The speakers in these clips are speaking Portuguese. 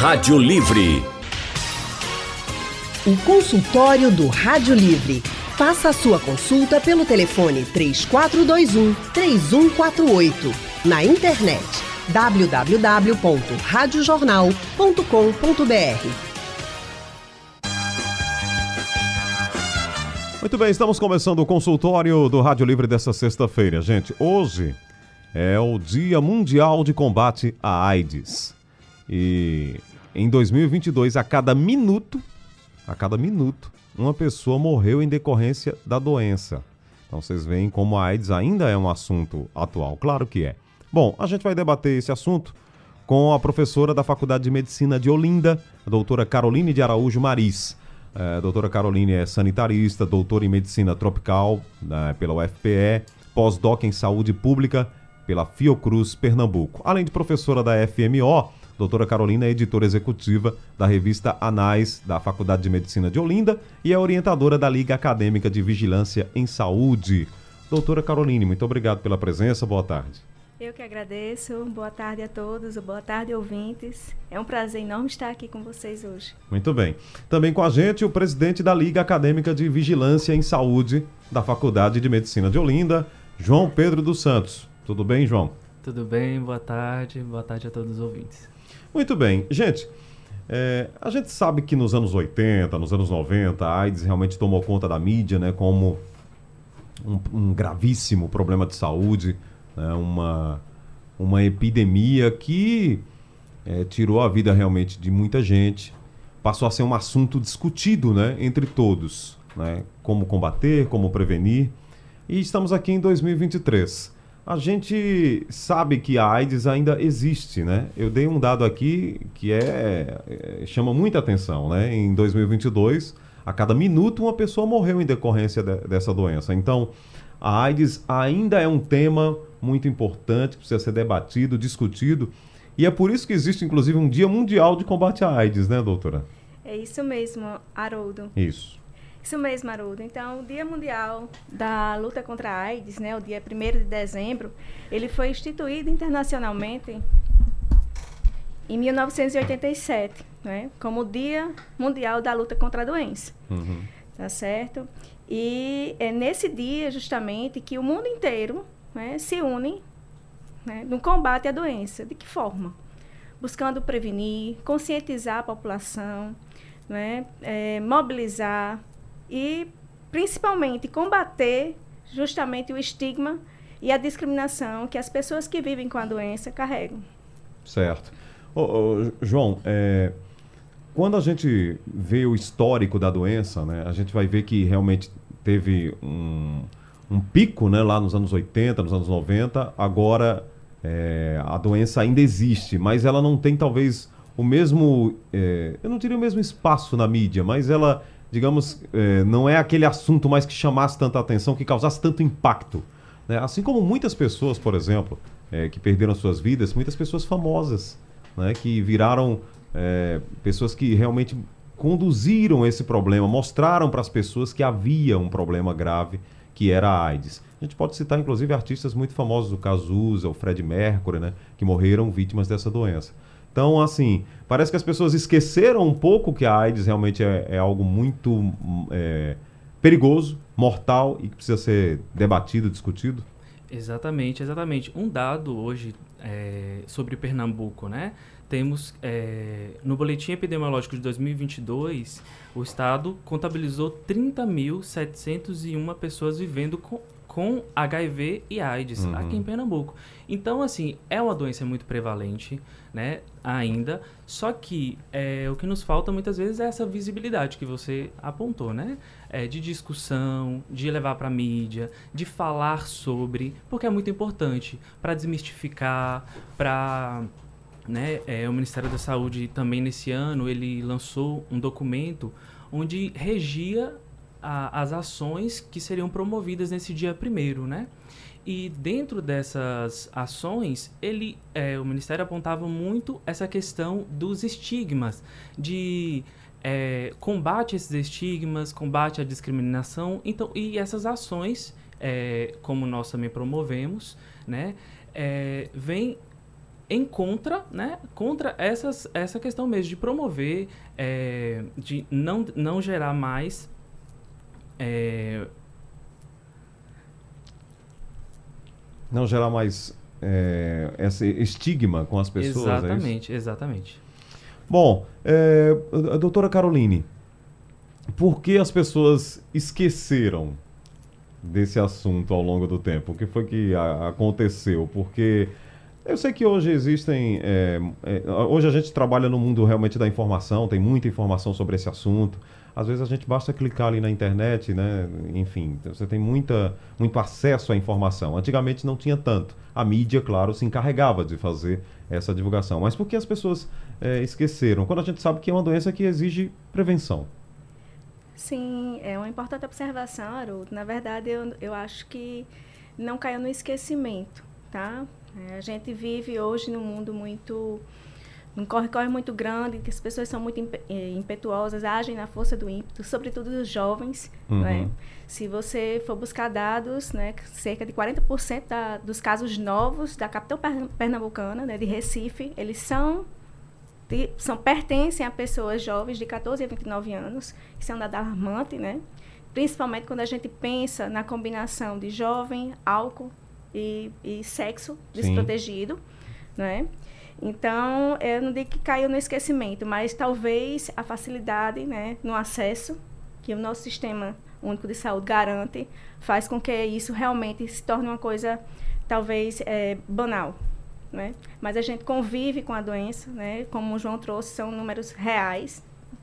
Rádio Livre. O consultório do Rádio Livre. Faça a sua consulta pelo telefone 3421 3148. Na internet www.radiojornal.com.br. Muito bem, estamos começando o consultório do Rádio Livre dessa sexta-feira. Gente, hoje é o Dia Mundial de Combate à AIDS. E em 2022, a cada minuto, a cada minuto, uma pessoa morreu em decorrência da doença. Então vocês veem como a AIDS ainda é um assunto atual. Claro que é. Bom, a gente vai debater esse assunto com a professora da Faculdade de Medicina de Olinda, a doutora Caroline de Araújo Maris. É, doutora Caroline é sanitarista, doutora em medicina tropical né, pela UFPE, pós-doc em saúde pública pela Fiocruz Pernambuco. Além de professora da FMO, doutora Carolina é editora executiva da revista Anais da Faculdade de Medicina de Olinda e é orientadora da Liga Acadêmica de Vigilância em Saúde. Doutora Caroline, muito obrigado pela presença, boa tarde. Eu que agradeço. Boa tarde a todos, boa tarde, ouvintes. É um prazer enorme estar aqui com vocês hoje. Muito bem. Também com a gente o presidente da Liga Acadêmica de Vigilância em Saúde da Faculdade de Medicina de Olinda, João Pedro dos Santos. Tudo bem, João? Tudo bem, boa tarde, boa tarde a todos os ouvintes. Muito bem. Gente, é, a gente sabe que nos anos 80, nos anos 90, a AIDS realmente tomou conta da mídia, né, como um, um gravíssimo problema de saúde né, uma, uma epidemia que é, tirou a vida realmente de muita gente, passou a ser um assunto discutido né, entre todos, né, como combater, como prevenir. E estamos aqui em 2023. A gente sabe que a AIDS ainda existe, né? Eu dei um dado aqui que é, é chama muita atenção, né? Em 2022, a cada minuto uma pessoa morreu em decorrência de, dessa doença. Então, a AIDS ainda é um tema muito importante, precisa ser debatido, discutido. E é por isso que existe, inclusive, um Dia Mundial de Combate à AIDS, né, doutora? É isso mesmo, Haroldo. Isso. Isso mesmo, Haroldo. Então, o Dia Mundial da Luta contra a AIDS, né, o dia 1 de dezembro, ele foi instituído internacionalmente em 1987, né, como Dia Mundial da Luta contra a Doença. Uhum. Tá certo? E é nesse dia, justamente, que o mundo inteiro né, se unem né, no combate à doença. De que forma? Buscando prevenir, conscientizar a população, né, é, mobilizar e, principalmente, combater justamente o estigma e a discriminação que as pessoas que vivem com a doença carregam. Certo. Ô, ô, João, é, quando a gente vê o histórico da doença, né, a gente vai ver que realmente teve um, um pico né, lá nos anos 80, nos anos 90. Agora é, a doença ainda existe, mas ela não tem talvez o mesmo. É, eu não diria o mesmo espaço na mídia, mas ela, digamos, é, não é aquele assunto mais que chamasse tanta atenção, que causasse tanto impacto. Né? Assim como muitas pessoas, por exemplo, é, que perderam suas vidas, muitas pessoas famosas, né, que viraram é, pessoas que realmente conduziram esse problema, mostraram para as pessoas que havia um problema grave que era a AIDS. A gente pode citar, inclusive, artistas muito famosos, o Cazuza, o Fred Mercury, né, que morreram vítimas dessa doença. Então, assim, parece que as pessoas esqueceram um pouco que a AIDS realmente é, é algo muito é, perigoso, mortal e que precisa ser debatido, discutido. Exatamente, exatamente. Um dado hoje é, sobre Pernambuco, né? temos é, no boletim epidemiológico de 2022, o estado contabilizou 30.701 pessoas vivendo com, com HIV e AIDS uhum. aqui em Pernambuco. Então, assim, é uma doença muito prevalente, né, ainda, só que é, o que nos falta muitas vezes é essa visibilidade que você apontou, né, é, de discussão, de levar para a mídia, de falar sobre, porque é muito importante para desmistificar, para né, é, o Ministério da Saúde também nesse ano ele lançou um documento onde regia a, as ações que seriam promovidas nesse dia primeiro, né? E dentro dessas ações, ele, é, o Ministério apontava muito essa questão dos estigmas, de é, combate a esses estigmas, combate à discriminação. Então, e essas ações, é, como nós também promovemos, né, é, vem em contra, né, contra essas, essa questão mesmo de promover, é, de não, não gerar mais é, não gerar mais é, esse estigma com as pessoas. É exatamente, é exatamente. Bom, é, a doutora Caroline, por que as pessoas esqueceram desse assunto ao longo do tempo? O que foi que a, aconteceu? Porque eu sei que hoje existem. É, é, hoje a gente trabalha no mundo realmente da informação, tem muita informação sobre esse assunto. Às vezes a gente basta clicar ali na internet, né? Enfim, você tem muita, muito acesso à informação. Antigamente não tinha tanto. A mídia, claro, se encarregava de fazer essa divulgação. Mas por que as pessoas é, esqueceram? Quando a gente sabe que é uma doença que exige prevenção. Sim, é uma importante observação, Haroldo. Na verdade, eu, eu acho que não caiu no esquecimento, tá? É, a gente vive hoje num mundo muito um corre-corre muito grande, que as pessoas são muito eh, impetuosas, agem na força do ímpeto, sobretudo os jovens. Uhum. Né? Se você for buscar dados, né, cerca de 40% da, dos casos novos da capital pernambucana, né, de Recife, eles são, de, são pertencem a pessoas jovens de 14 a 29 anos. Isso é um dado alarmante, né? principalmente quando a gente pensa na combinação de jovem, álcool e, e sexo desprotegido. Né? Então, eu não digo que caiu no esquecimento, mas talvez a facilidade né, no acesso que o nosso sistema único de saúde garante faz com que isso realmente se torne uma coisa talvez é, banal. Né? Mas a gente convive com a doença, né? como o João trouxe, são números reais,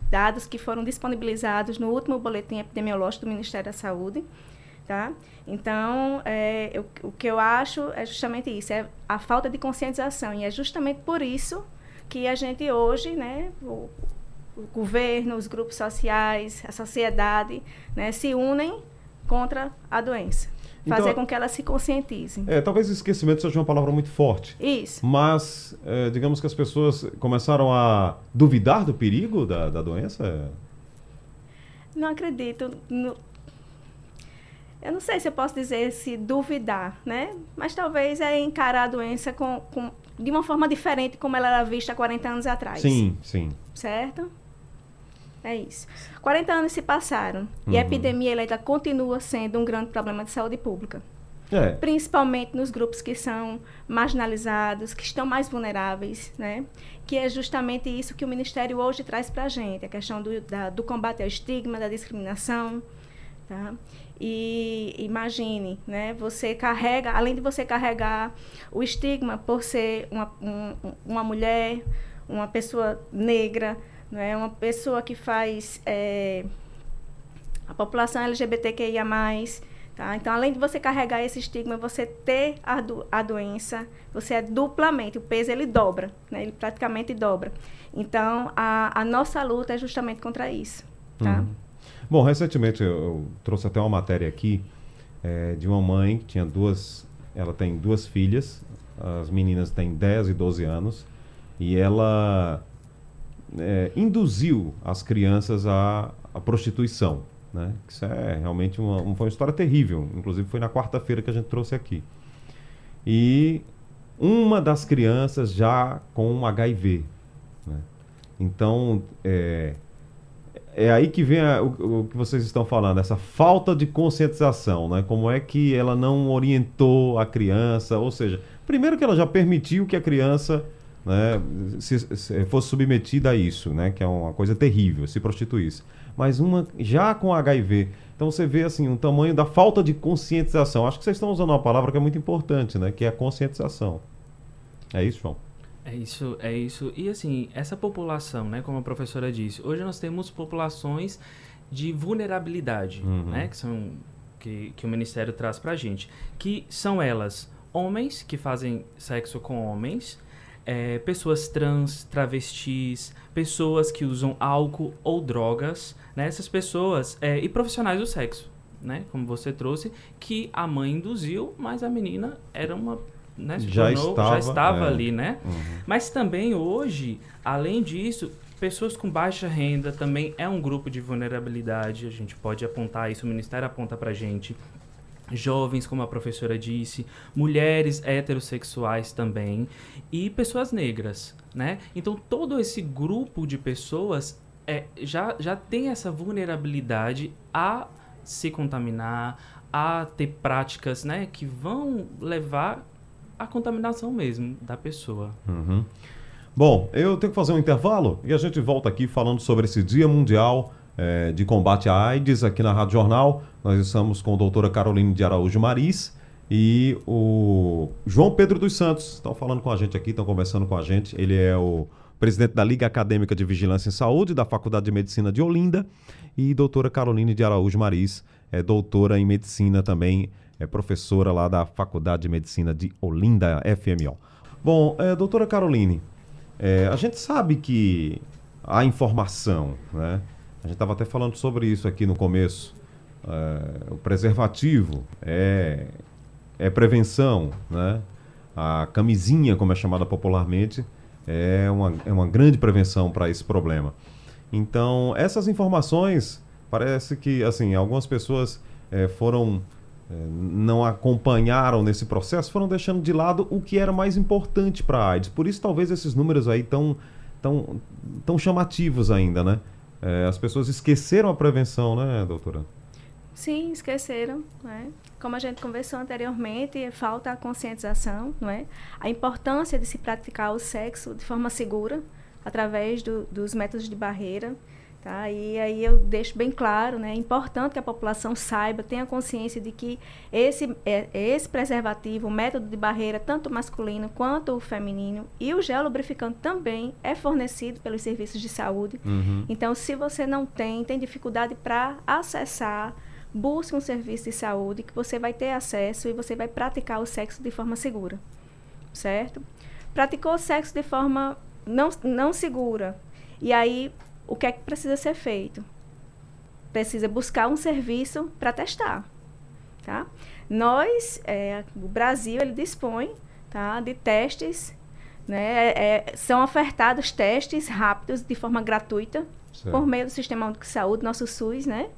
dados que foram disponibilizados no último boletim epidemiológico do Ministério da Saúde. Tá? Então, é, eu, o que eu acho é justamente isso, é a falta de conscientização. E é justamente por isso que a gente hoje, né, o, o governo, os grupos sociais, a sociedade, né, se unem contra a doença. Então, fazer com que ela se conscientize. É, talvez esquecimento seja uma palavra muito forte. Isso. Mas, é, digamos que as pessoas começaram a duvidar do perigo da, da doença? Não acredito. No, eu não sei se eu posso dizer se duvidar, né? Mas talvez é encarar a doença com, com, de uma forma diferente como ela era vista há 40 anos atrás. Sim, sim. Certo? É isso. 40 anos se passaram uhum. e a uhum. epidemia ainda continua sendo um grande problema de saúde pública. É. Principalmente nos grupos que são marginalizados, que estão mais vulneráveis, né? Que é justamente isso que o Ministério hoje traz para a gente, a questão do, da, do combate ao estigma, da discriminação, tá? E imagine, né? Você carrega, além de você carregar o estigma por ser uma, um, uma mulher, uma pessoa negra, né? uma pessoa que faz é, a população LGBTQIA+, tá? Então, além de você carregar esse estigma, você ter a, do, a doença, você é duplamente, o peso ele dobra, né? Ele praticamente dobra. Então, a, a nossa luta é justamente contra isso, tá? Uhum. Bom, recentemente eu, trouxe até uma matéria aqui é, de uma mãe que tinha duas. Ela tem duas filhas, as meninas têm 10 e 12 anos, e ela é, induziu as crianças à, à prostituição. Né? Isso é realmente uma, uma, foi uma história terrível. Inclusive foi na quarta-feira que a gente trouxe aqui. E uma das crianças já com HIV. Né? Então, é, é aí que vem a, o, o, que vocês estão falando, essa falta de conscientização, né? Como é que ela não orientou a criança, ou seja, primeiro que ela já permitiu que a criança né, se, se fosse submetida a isso, né? Que é uma coisa terrível, se prostituísse. Mas uma já com HIV, então você vê assim um tamanho da falta de conscientização. Acho que vocês estão usando uma palavra que é muito importante, né? Que é a conscientização. É isso, João? É isso, é isso. E assim, essa população, né, como a professora disse, hoje nós temos populações de vulnerabilidade, uhum. né, que são que, que o Ministério traz pra gente, que são elas homens que fazem sexo com homens, é, pessoas trans, travestis, pessoas que usam álcool ou drogas, né, essas pessoas é, e profissionais do sexo, né, como você trouxe, que a mãe induziu, mas a menina era uma né, já, tornou, estava, já estava é. ali, né? Uhum. Mas também hoje, além disso, pessoas com baixa renda também é um grupo de vulnerabilidade. A gente pode apontar isso, o Ministério aponta para gente. jovens, como a professora disse, mulheres heterossexuais também e pessoas negras, né? Então todo esse grupo de pessoas é, já, já tem essa vulnerabilidade a se contaminar, a ter práticas, né, que vão levar à contaminação mesmo da pessoa. Uhum. Bom, eu tenho que fazer um intervalo e a gente volta aqui falando sobre esse Dia Mundial é, de Combate à AIDS aqui na Rádio Jornal. Nós estamos com a doutora Caroline de Araújo Maris e o João Pedro dos Santos. Estão falando com a gente aqui, estão conversando com a gente. Ele é o presidente da Liga Acadêmica de Vigilância em Saúde da Faculdade de Medicina de Olinda e doutora Caroline de Araújo Maris, é doutora em Medicina também, é professora lá da Faculdade de Medicina de Olinda, FMO. Bom, é, doutora Caroline, é, a gente sabe que a informação, né? A gente estava até falando sobre isso aqui no começo. É, o preservativo é, é prevenção, né? A camisinha, como é chamada popularmente, é uma, é uma grande prevenção para esse problema. Então, essas informações, parece que, assim, algumas pessoas é, foram não acompanharam nesse processo, foram deixando de lado o que era mais importante para a AIDS. Por isso, talvez esses números aí tão, tão, tão chamativos ainda, né? É, as pessoas esqueceram a prevenção, né, doutora? Sim, esqueceram, né? Como a gente conversou anteriormente, falta a conscientização, não é? A importância de se praticar o sexo de forma segura, através do, dos métodos de barreira, Tá? E aí eu deixo bem claro, né? É importante que a população saiba, tenha consciência de que esse, é, esse preservativo, o método de barreira, tanto masculino quanto o feminino, e o gel lubrificante também é fornecido pelos serviços de saúde. Uhum. Então, se você não tem, tem dificuldade para acessar, busque um serviço de saúde que você vai ter acesso e você vai praticar o sexo de forma segura. Certo? Praticou o sexo de forma não, não segura. E aí o que é que precisa ser feito? Precisa buscar um serviço para testar, tá? Nós, é, o Brasil, ele dispõe tá, de testes, né? É, é são ofertados testes rápidos de forma gratuita certo. por meio do Sistema Único de Saúde, nosso SUS, né?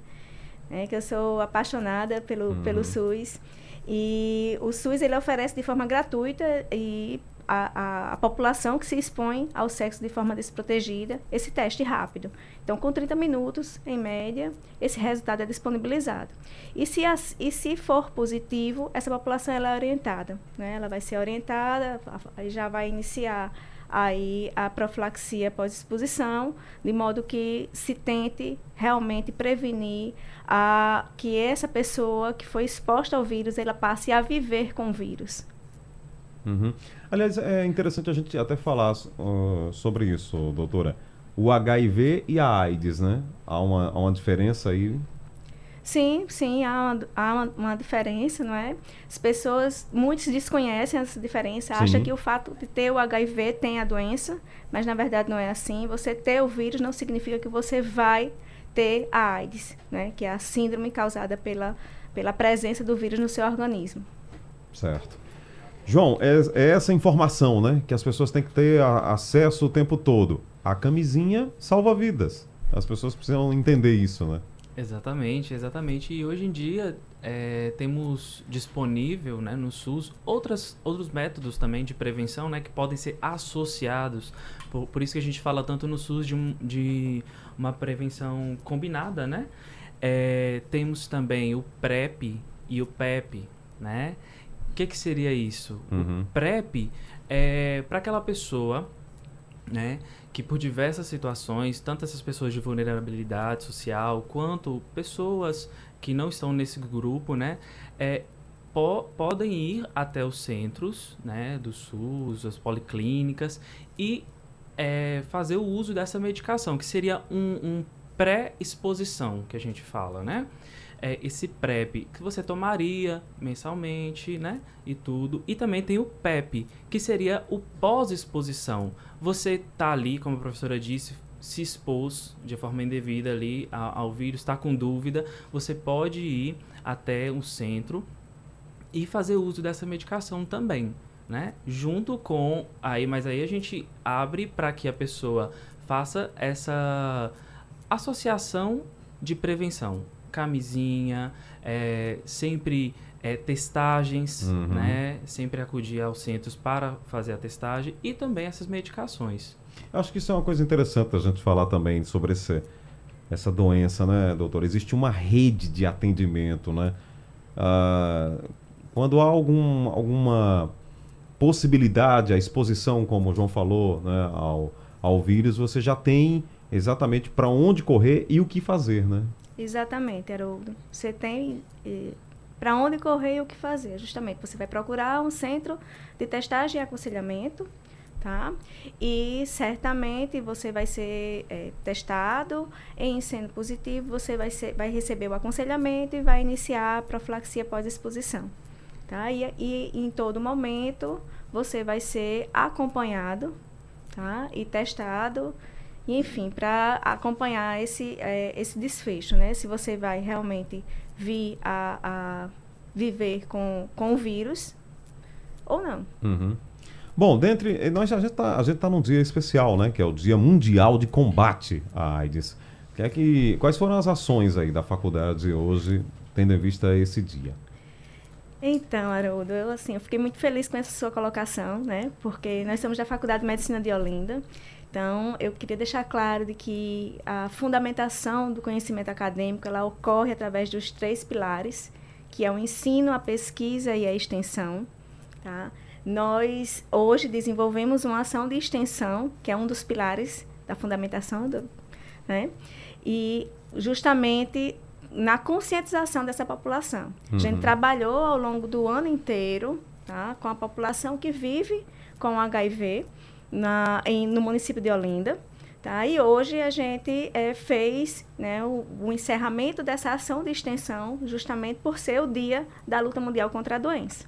É, que eu sou apaixonada pelo, uhum. pelo SUS. E o SUS ele oferece de forma gratuita e a, a, a, população que se expõe ao sexo de forma desprotegida esse teste rápido. Então, com 30 minutos, em média, esse resultado é disponibilizado. E se, as, e se for positivo, essa população ela é orientada. Né? Ela vai ser orientada, já vai iniciar aí a profilaxia pós-exposição, de modo que se tente realmente prevenir a, que essa pessoa que foi exposta ao vírus, ela passe a viver com o vírus. Uhum. Aliás, é interessante a gente até falar uh, sobre isso, doutora. O HIV e a AIDS, né? Há uma, há uma diferença aí? Sim, sim, há, uma, há uma, uma, diferença, não é? As pessoas, muitos desconhecem essa diferença, sim. acham que o fato de ter o HIV tem a doença, mas na verdade não é assim. Você ter o vírus não significa que você vai ter a AIDS, né? Que é a síndrome causada pela, pela presença do vírus no seu organismo. Certo. João, é, é, essa informação, né? Que as pessoas têm que ter a, acesso o tempo todo. A camisinha salva vidas. As pessoas precisam entender isso, né? Exatamente, exatamente. E hoje em dia é, temos disponível né, no SUS outras, outros métodos também de prevenção né, que podem ser associados. Por, por isso que a gente fala tanto no SUS de, um, de uma prevenção combinada, né? É, temos também o PrEP e o PEP, né? Que, que seria isso? Uhum. O PrEP é para aquela pessoa, né, que por diversas situações, tanto essas pessoas de vulnerabilidade social, quanto pessoas que não estão nesse grupo, né, é, po podem ir até os centros, né, do SUS, as policlínicas e é, fazer o uso dessa medicação, que seria um, um pré-exposição que a gente fala, né? É, esse PrEP que você tomaria mensalmente, né? E tudo. E também tem o PEP, que seria o pós-exposição. Você tá ali, como a professora disse, se expôs de forma indevida ali ao, vírus, está com dúvida, você pode ir até um centro e fazer uso dessa medicação também, né? Junto com aí, mas aí a gente abre para que a pessoa faça essa associação de prevenção camisinha, é, sempre é, testagens, uhum. né? Sempre acudir aos centros para fazer a testagem e também essas medicações. Acho que isso é uma coisa interessante a gente falar também sobre esse, essa doença, né, doutor? Existe uma rede de atendimento, né? Ah, quando há algum, alguma possibilidade, a exposição, como o João falou, né, ao, ao vírus, você já tem exatamente para onde correr e o que fazer, né? Exatamente, Haroldo. Você tem para onde correr e o que fazer. Justamente, você vai procurar um centro de testagem e aconselhamento, tá? E certamente você vai ser é, testado. Em sendo positivo, você vai, ser, vai receber o aconselhamento e vai iniciar a profilaxia pós-exposição, tá? E, e em todo momento você vai ser acompanhado, tá? E testado enfim, para acompanhar esse, é, esse desfecho, né? Se você vai realmente vir a, a viver com, com o vírus ou não. Uhum. Bom, dentre eh, nós a gente está tá num dia especial, né? Que é o Dia Mundial de Combate à AIDS. Que é que quais foram as ações aí da faculdade hoje, tendo em vista esse dia? Então, Haroldo, eu assim, eu fiquei muito feliz com essa sua colocação, né? Porque nós somos da Faculdade de Medicina de Olinda. Então, eu queria deixar claro de que a fundamentação do conhecimento acadêmico ela ocorre através dos três pilares, que é o ensino, a pesquisa e a extensão. Tá? Nós hoje desenvolvemos uma ação de extensão, que é um dos pilares da fundamentação, do, né? e justamente na conscientização dessa população. Uhum. A gente uhum. trabalhou ao longo do ano inteiro tá? com a população que vive com HIV na, em, no município de Olinda. Tá? E hoje a gente é, fez né, o, o, encerramento dessa ação de extensão, justamente por ser o dia da luta mundial contra a doença.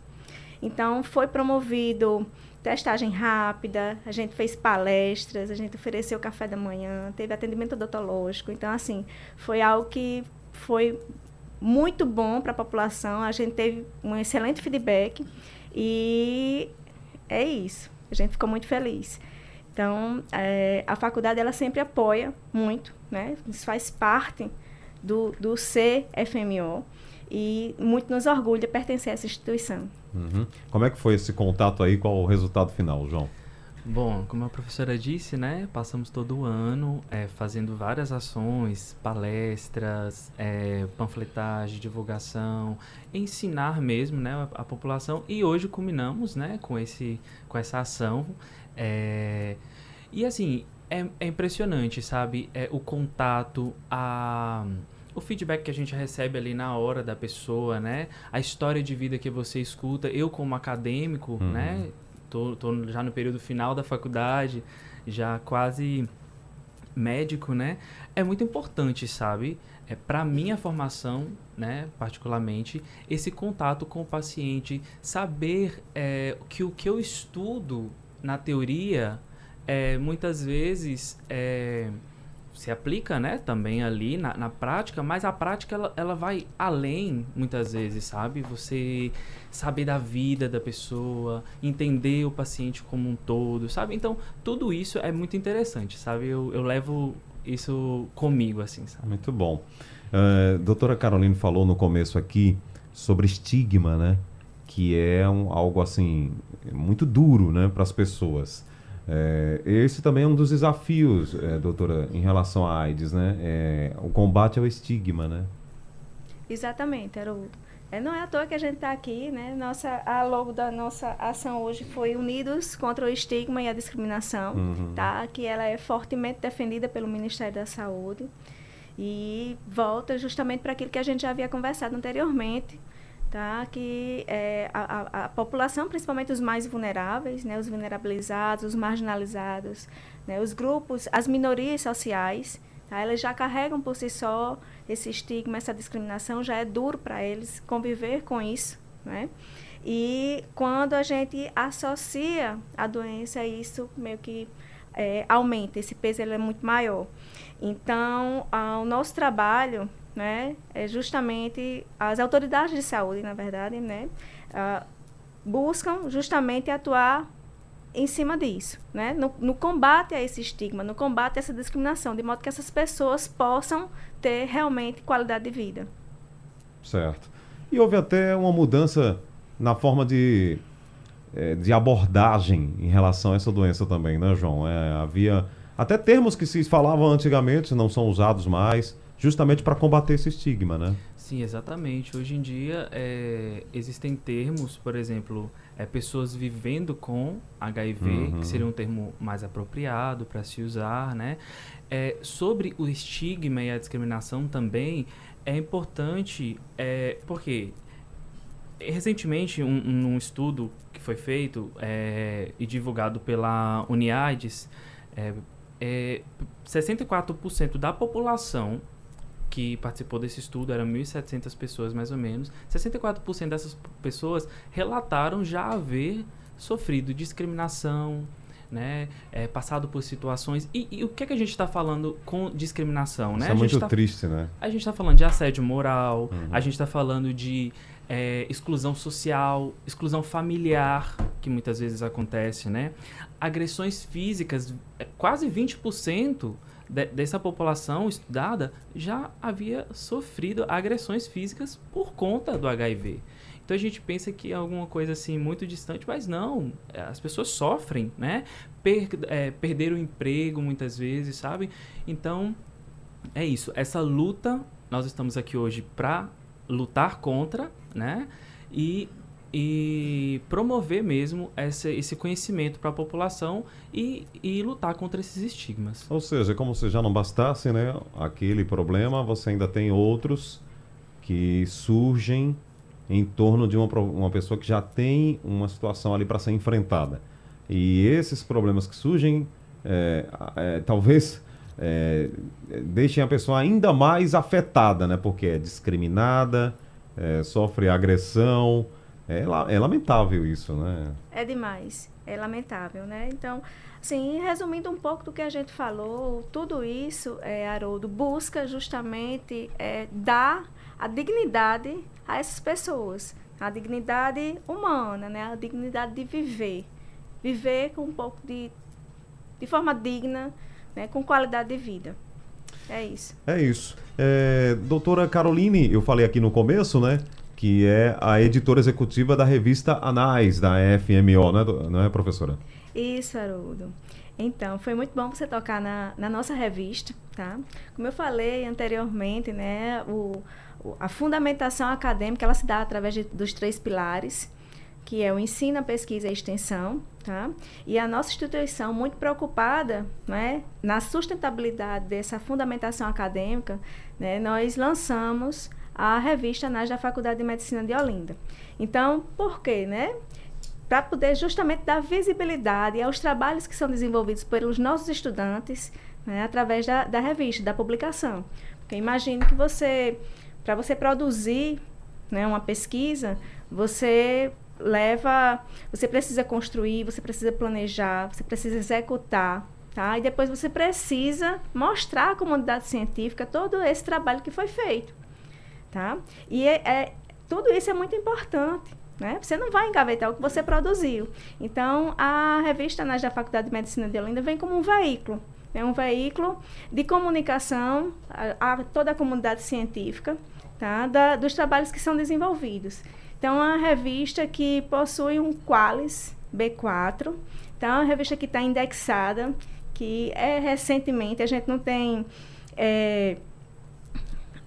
Então, foi promovido testagem rápida, a gente fez palestras, a gente ofereceu café da manhã, teve atendimento odontológico. Então, assim, foi algo que foi muito bom para a população, a gente teve um excelente feedback e é isso. A gente ficou muito feliz. Então, é, a faculdade ela sempre apoia muito, né? Isso faz parte do, do CFMO e muito nos orgulha pertencer a essa instituição. Uhum. Como é que foi esse contato aí? Qual o resultado final, João? Bom, como a professora disse, né, passamos todo o ano é, fazendo várias ações, palestras, é, panfletagem, divulgação, ensinar mesmo, né, a, a, população. E hoje culminamos, né, com esse, com essa ação. É, e assim é, é impressionante, sabe, é, o contato, a o feedback que a gente recebe ali na hora da pessoa, né? A história de vida que você escuta, eu como acadêmico, uhum. né? Tô, tô já no período final da faculdade, já quase médico, né? É muito importante, sabe? É para minha formação, né, particularmente, esse contato com o paciente, saber é, que o que eu estudo na teoria, é, muitas vezes é, se aplica, né, também ali na, na prática, mas a prática ela, ela vai além, muitas vezes, sabe? Você saber da vida da pessoa, entender o paciente como um todo, sabe? Então, tudo isso é muito interessante, sabe? Eu, eu levo isso comigo, assim, sabe? Muito bom. Uh, doutora Carolina falou no começo aqui sobre estigma, né? Que é um, algo, assim, muito duro, né, para as pessoas. É, esse também é um dos desafios, é, doutora, em relação à AIDS, né? É, o combate ao estigma, né? Exatamente, Haroldo. É, não é à toa que a gente está aqui, né? Nossa, a logo da nossa ação hoje foi Unidos contra o Estigma e a Discriminação, uhum. tá? Que ela é fortemente defendida pelo Ministério da Saúde e volta justamente para aquilo que a gente já havia conversado anteriormente, tá? que é, a, a, população, principalmente os mais vulneráveis, né? os vulnerabilizados, os marginalizados, né? os grupos, as minorias sociais, tá? elas já carregam por si só esse estigma, essa discriminação, já é duro para eles conviver com isso. Né? E quando a gente associa a doença, isso meio que é, aumenta, esse peso ele é muito maior. Então, o nosso trabalho né, é justamente as autoridades de saúde, na verdade, né, uh, buscam justamente atuar em cima disso, né, no, no, combate a esse estigma, no combate a essa discriminação, de modo que essas pessoas possam ter realmente qualidade de vida. Certo. E houve até uma mudança na forma de, eh, de abordagem em relação a essa doença também, né, João? É, havia até termos que se falavam antigamente, não são usados mais, justamente para combater esse estigma, né? Sim, exatamente. Hoje em dia é, existem termos, por exemplo, é, pessoas vivendo com HIV, Uhum. que seria um termo mais apropriado para se usar, né? É, sobre o estigma e a discriminação também é importante, é, porque recentemente um, um estudo que foi feito é, e divulgado pela Uniaides, é, é, 64% da população que participou desse estudo, eram 1.700 pessoas mais ou menos, 64% dessas pessoas relataram já haver sofrido discriminação, né, é, passado por situações. E, e o que, é que a gente está falando com discriminação? Isso né? é a gente muito tá triste, né? a gente está falando de assédio moral, Uhum. a gente está falando de é, exclusão social, exclusão familiar, que muitas vezes acontece, né? Agressões físicas, é, quase 20% de, dessa população estudada já havia sofrido agressões físicas por conta do HIV. Então a gente pensa que é alguma coisa assim muito distante, mas não. é, As pessoas sofrem, né? Per, é, perderam o emprego muitas vezes, sabe? Então é isso. Essa luta, nós estamos aqui hoje para lutar contra, né? E, e promover mesmo esse, esse conhecimento para a população e, e lutar contra esses estigmas. Ou seja, como se já não bastasse, né, aquele problema, você ainda tem outros que surgem em torno de uma, uma pessoa que já tem uma situação ali para ser enfrentada. E esses problemas que surgem, é, é, talvez é, deixem a pessoa ainda mais afetada, né? Porque é discriminada, é, sofre agressão. É, é lamentável isso, né? É demais, é lamentável, né? Então, assim, resumindo um pouco do que a gente falou, tudo isso, é, Haroldo, busca justamente é, dar a dignidade a essas pessoas, a dignidade humana, né? A dignidade de viver, viver com um pouco de, de forma digna, né? Com qualidade de vida. É isso. É isso. É, doutora Caroline, eu falei aqui no começo, né? Que é a editora executiva da revista Anais, da FMO, né, do- não é, professora? Isso, Haroldo. Então, foi muito bom você tocar na, na nossa revista, tá? Como eu falei anteriormente, né, o- a fundamentação acadêmica, ela se dá através de- dos três pilares, que é o ensino, a pesquisa e a extensão, tá? E a nossa instituição, muito preocupada, né, na sustentabilidade dessa fundamentação acadêmica, né, nós lançamos a revista Anais da Faculdade de Medicina de Olinda. Então, por quê, né? para poder justamente dar visibilidade aos trabalhos que são desenvolvidos pelos nossos estudantes né, através da, da revista, da publicação. Porque imagine que você, para você produzir né, uma pesquisa, você leva, você precisa construir, você precisa planejar, você precisa executar, tá? E depois você precisa mostrar à comunidade científica todo esse trabalho que foi feito, tá? E é, é- tudo isso é muito importante. Né? Você não vai engavetar o que você produziu. Então, a revista Anais da Faculdade de Medicina de Olinda vem como um veículo. É um veículo de comunicação a, a toda a comunidade científica tá? da, dos trabalhos que são desenvolvidos. Então, é uma revista que possui um Qualis B4. Então, é uma revista que está indexada, que é recentemente, a gente não tem... é,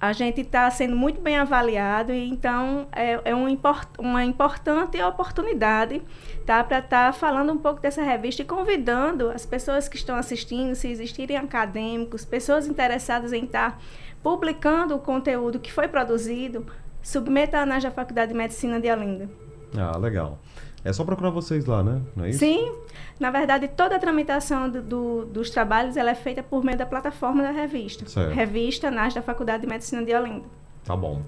a gente está sendo muito bem avaliado e então é, é um import, uma importante oportunidade tá, para estar falando um pouco dessa revista e convidando as pessoas que estão assistindo, se existirem acadêmicos, pessoas interessadas em estar publicando o conteúdo que foi produzido, submeta a análise da Faculdade de Medicina de Olinda. Ah, legal. É só procurar vocês lá, né? Não é isso? Sim, na verdade, toda a tramitação do, do- dos trabalhos ela é feita por meio da plataforma da revista. Certo. Revista NAS da Faculdade de Medicina de Olinda. Tá bom.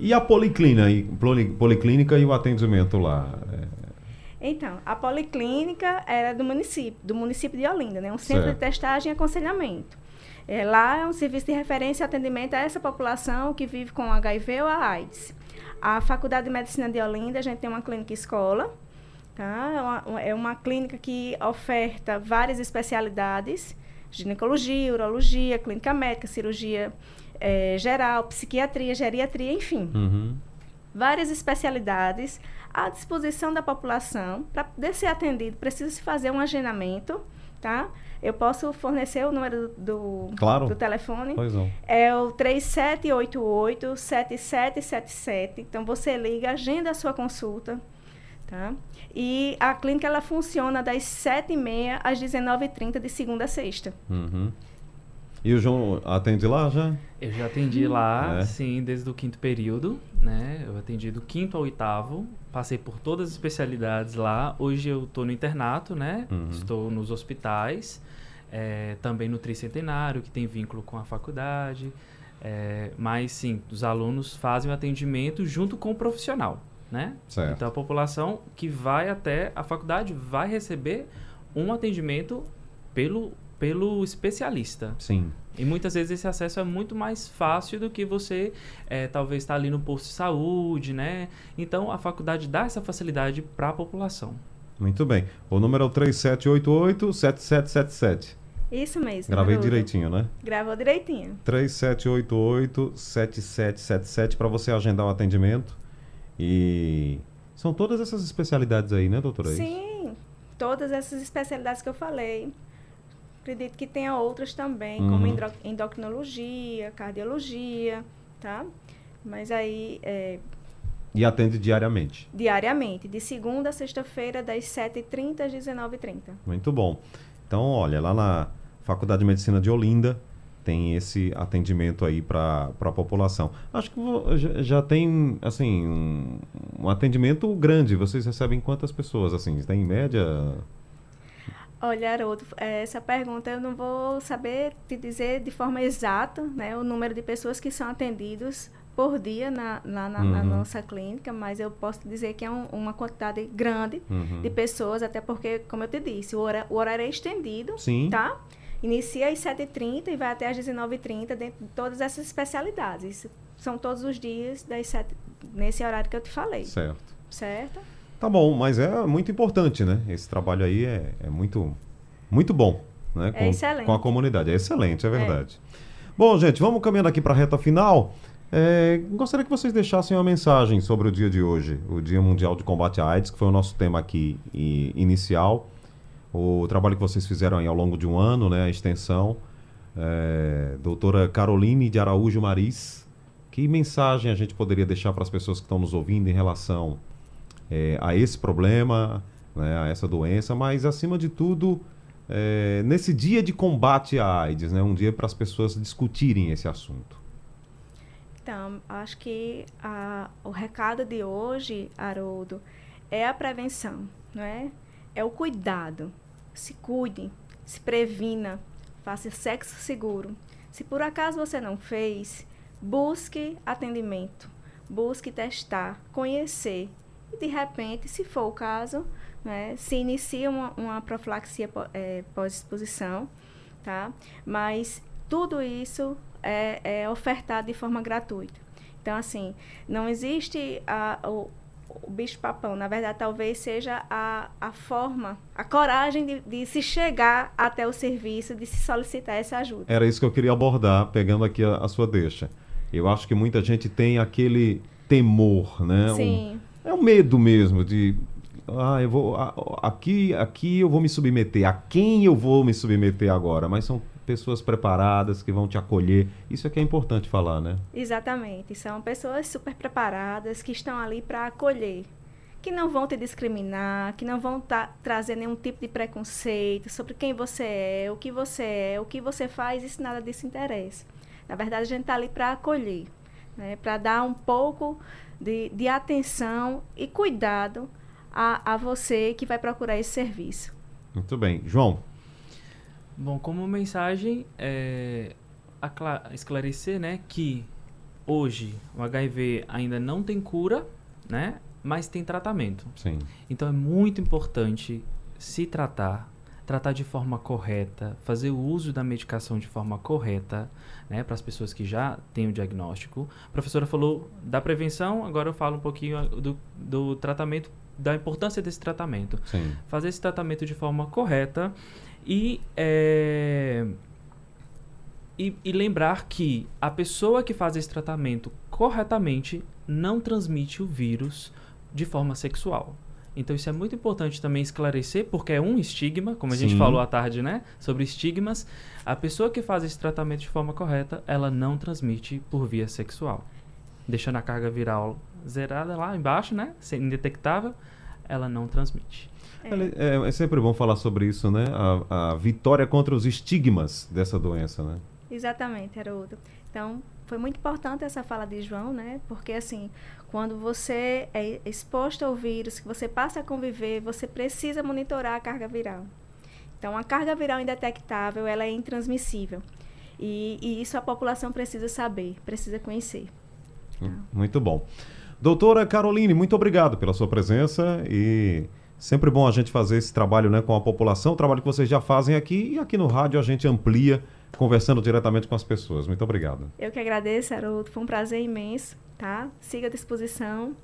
E a policlínica e, poli- policlínica e o atendimento lá? É, Então, a policlínica era do município, do município de Olinda, né? Um centro Certo. de testagem e aconselhamento. É, lá é um serviço de referência e atendimento a essa população que vive com HIV ou a AIDS. A Faculdade de Medicina de Olinda, a gente tem uma clínica escola, tá? É uma, é uma clínica que oferta várias especialidades, ginecologia, urologia, clínica médica, cirurgia eh, geral, psiquiatria, geriatria, enfim. Uhum. várias especialidades à disposição da população. Para poder ser atendido, precisa-se fazer um agendamento, tá? Eu posso fornecer o número do, Claro. do telefone. Pois não. É o 3788-7777. Então, você liga, agenda a sua consulta, tá? E a clínica, ela funciona das 7h30 às 19h30, de segunda a sexta. Uhum. E o João atende lá já? Eu já atendi lá, É. sim, desde o quinto período, né? Eu atendi do quinto ao oitavo, passei por todas as especialidades lá. Hoje eu estou no internato, né? Uhum. Estou nos hospitais, eh, também no Tricentenário, que tem vínculo com a faculdade. eh, mas sim, os alunos fazem o atendimento junto com o profissional, né? Certo. Então a população que vai até a faculdade vai receber um atendimento pelo, pelo especialista. Sim. E muitas vezes esse acesso é muito mais fácil do que você eh, talvez estar ali no posto de saúde, né? Então a faculdade dá essa facilidade para a população. Muito bem. O número é o 3788-7777. Isso mesmo. Gravei Haroldo. direitinho, né? Gravou direitinho. 3788-7777 para você agendar o atendimento. E são todas essas especialidades aí, né, doutora? É? Sim, todas essas especialidades que eu falei. Acredito que tenha outras também, Uhum. como endocrinologia, cardiologia, tá? Mas aí, é, E atende diariamente. diariamente, de segunda a sexta-feira, das 7h30 às 19h30. Muito bom. Então, olha, lá na Faculdade de Medicina de Olinda tem esse atendimento aí para a população. Acho que já, tem, assim, um, um atendimento grande. Vocês recebem quantas pessoas, assim? Tem em média? Olha, Haroldo, eh, essa pergunta eu não vou saber te dizer de forma exata né, o número de pessoas que são atendidos por dia na, na, na- na Uhum. nossa clínica, mas eu posso dizer que é um- uma quantidade grande Uhum. de pessoas, até porque, como eu te disse, o hora- o horário é estendido, Sim. tá? Inicia às 7h30 e vai até às 19h30 dentro de todas essas especialidades. Isso são todos os dias das 7, nesse horário que eu te falei, Certo. certo? Tá bom, mas é muito importante, né? Esse trabalho aí é, é muito, muito bom, né? É excelente. Com a comunidade. É excelente, é verdade. Bom, gente, vamos caminhando aqui para a reta final. É, gostaria que vocês deixassem uma mensagem sobre o dia de hoje, o Dia Mundial de Combate à AIDS, que foi o nosso tema aqui inicial. O trabalho que vocês fizeram aí ao longo de um ano, né? A extensão. É, doutora Caroline de Araújo Maris, que mensagem a gente poderia deixar para as pessoas que estão nos ouvindo em relação é, a esse problema, né, a essa doença, mas acima de tudo, é, nesse dia de combate à AIDS, né, um dia para as pessoas discutirem esse assunto. Então, acho que a- o recado de hoje, Haroldo, é a prevenção, não é? É o cuidado. Se cuide, se previna, faça sexo seguro. Se por acaso você não fez, busque atendimento, busque testar, conhecer. E de repente, se for o caso, né, se inicia uma, uma profilaxia eh, pós-exposição, tá? Mas tudo isso é, é ofertado de forma gratuita. Então, assim, não existe a- o, o bicho-papão. Na verdade, talvez seja a, a forma, a coragem de, de se chegar até o serviço, de se solicitar essa ajuda. Era isso que eu queria abordar, pegando aqui a, a sua deixa. Eu acho que muita gente tem aquele temor, né? Um- Sim, é um medo mesmo de ah, eu vou a- aqui aqui eu vou me submeter. A quem eu vou me submeter agora? Mas são pessoas preparadas que vão te acolher. Isso é que é importante falar, né? exatamente. São pessoas super preparadas que estão ali para acolher. Que não vão te discriminar, que não vão trazer nenhum tipo de preconceito sobre quem você é, o que você é, o que você faz, isso nada disso interessa. Na verdade, a gente está ali para acolher, né? para dar um pouco de, de atenção e cuidado a, a você que vai procurar esse serviço. Muito bem. João, Bom, como mensagem, é, esclarecer né, que hoje o HIV ainda não tem cura, né, mas tem tratamento. sim. Então é muito importante se tratar, tratar de forma correta, fazer o uso da medicação de forma correta, né, para as pessoas que já têm o diagnóstico. A professora falou da prevenção, agora eu falo um pouquinho ah, do, do tratamento, da importância desse tratamento Sim. fazer esse tratamento de forma correta e, é, e, e lembrar que a pessoa que faz esse tratamento corretamente não transmite o vírus de forma sexual. Então isso é muito importante também esclarecer, porque é um estigma, como a Sim. gente falou à tarde, né? Sobre estigmas. A pessoa que faz esse tratamento de forma correta, ela não transmite por via sexual. Deixando a carga viral zerada lá embaixo, né? Indetectável, ela não transmite. É. É, é sempre bom falar sobre isso, né? A, a vitória contra os estigmas dessa doença, né? Exatamente, Haroldo. Então, foi muito importante essa fala de João, né? Porque, assim, quando você é exposto ao vírus, que você passa a conviver, você precisa monitorar a carga viral. Então, a carga viral indetectável, ela é intransmissível. E, e isso a população precisa saber, precisa conhecer. Tá? Muito bom. Doutora Caroline, muito obrigado pela sua presença e sempre bom a gente fazer esse trabalho né, com a população, o trabalho que vocês já fazem aqui e aqui no rádio a gente amplia conversando diretamente com as pessoas. Muito obrigado. Eu que agradeço, Haroldo. Foi um prazer imenso, tá? Siga à disposição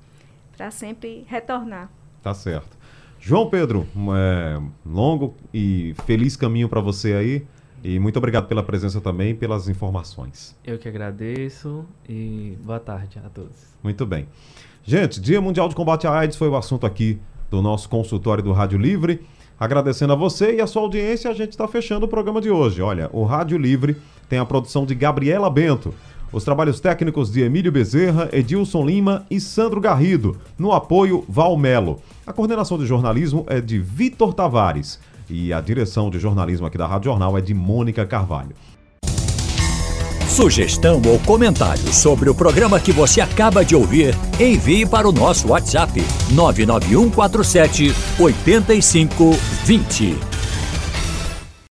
para sempre retornar. Tá certo. João Pedro, é, longo e feliz caminho para você aí. E muito obrigado pela presença também e pelas informações. Eu que agradeço e boa tarde a todos. Muito bem. Gente, Dia Mundial de Combate à AIDS foi o assunto aqui do nosso consultório do Rádio Livre. Agradecendo a você e a sua audiência, a gente está fechando o programa de hoje. Olha, o Rádio Livre tem a produção de Gabriela Bento, os trabalhos técnicos de Emílio Bezerra, Edilson Lima e Sandro Garrido, no apoio Val Melo. A coordenação de jornalismo é de Vitor Tavares. E a direção de jornalismo aqui da Rádio Jornal é de Mônica Carvalho. Sugestão ou comentário sobre o programa que você acaba de ouvir, envie para o nosso WhatsApp 99147 8520.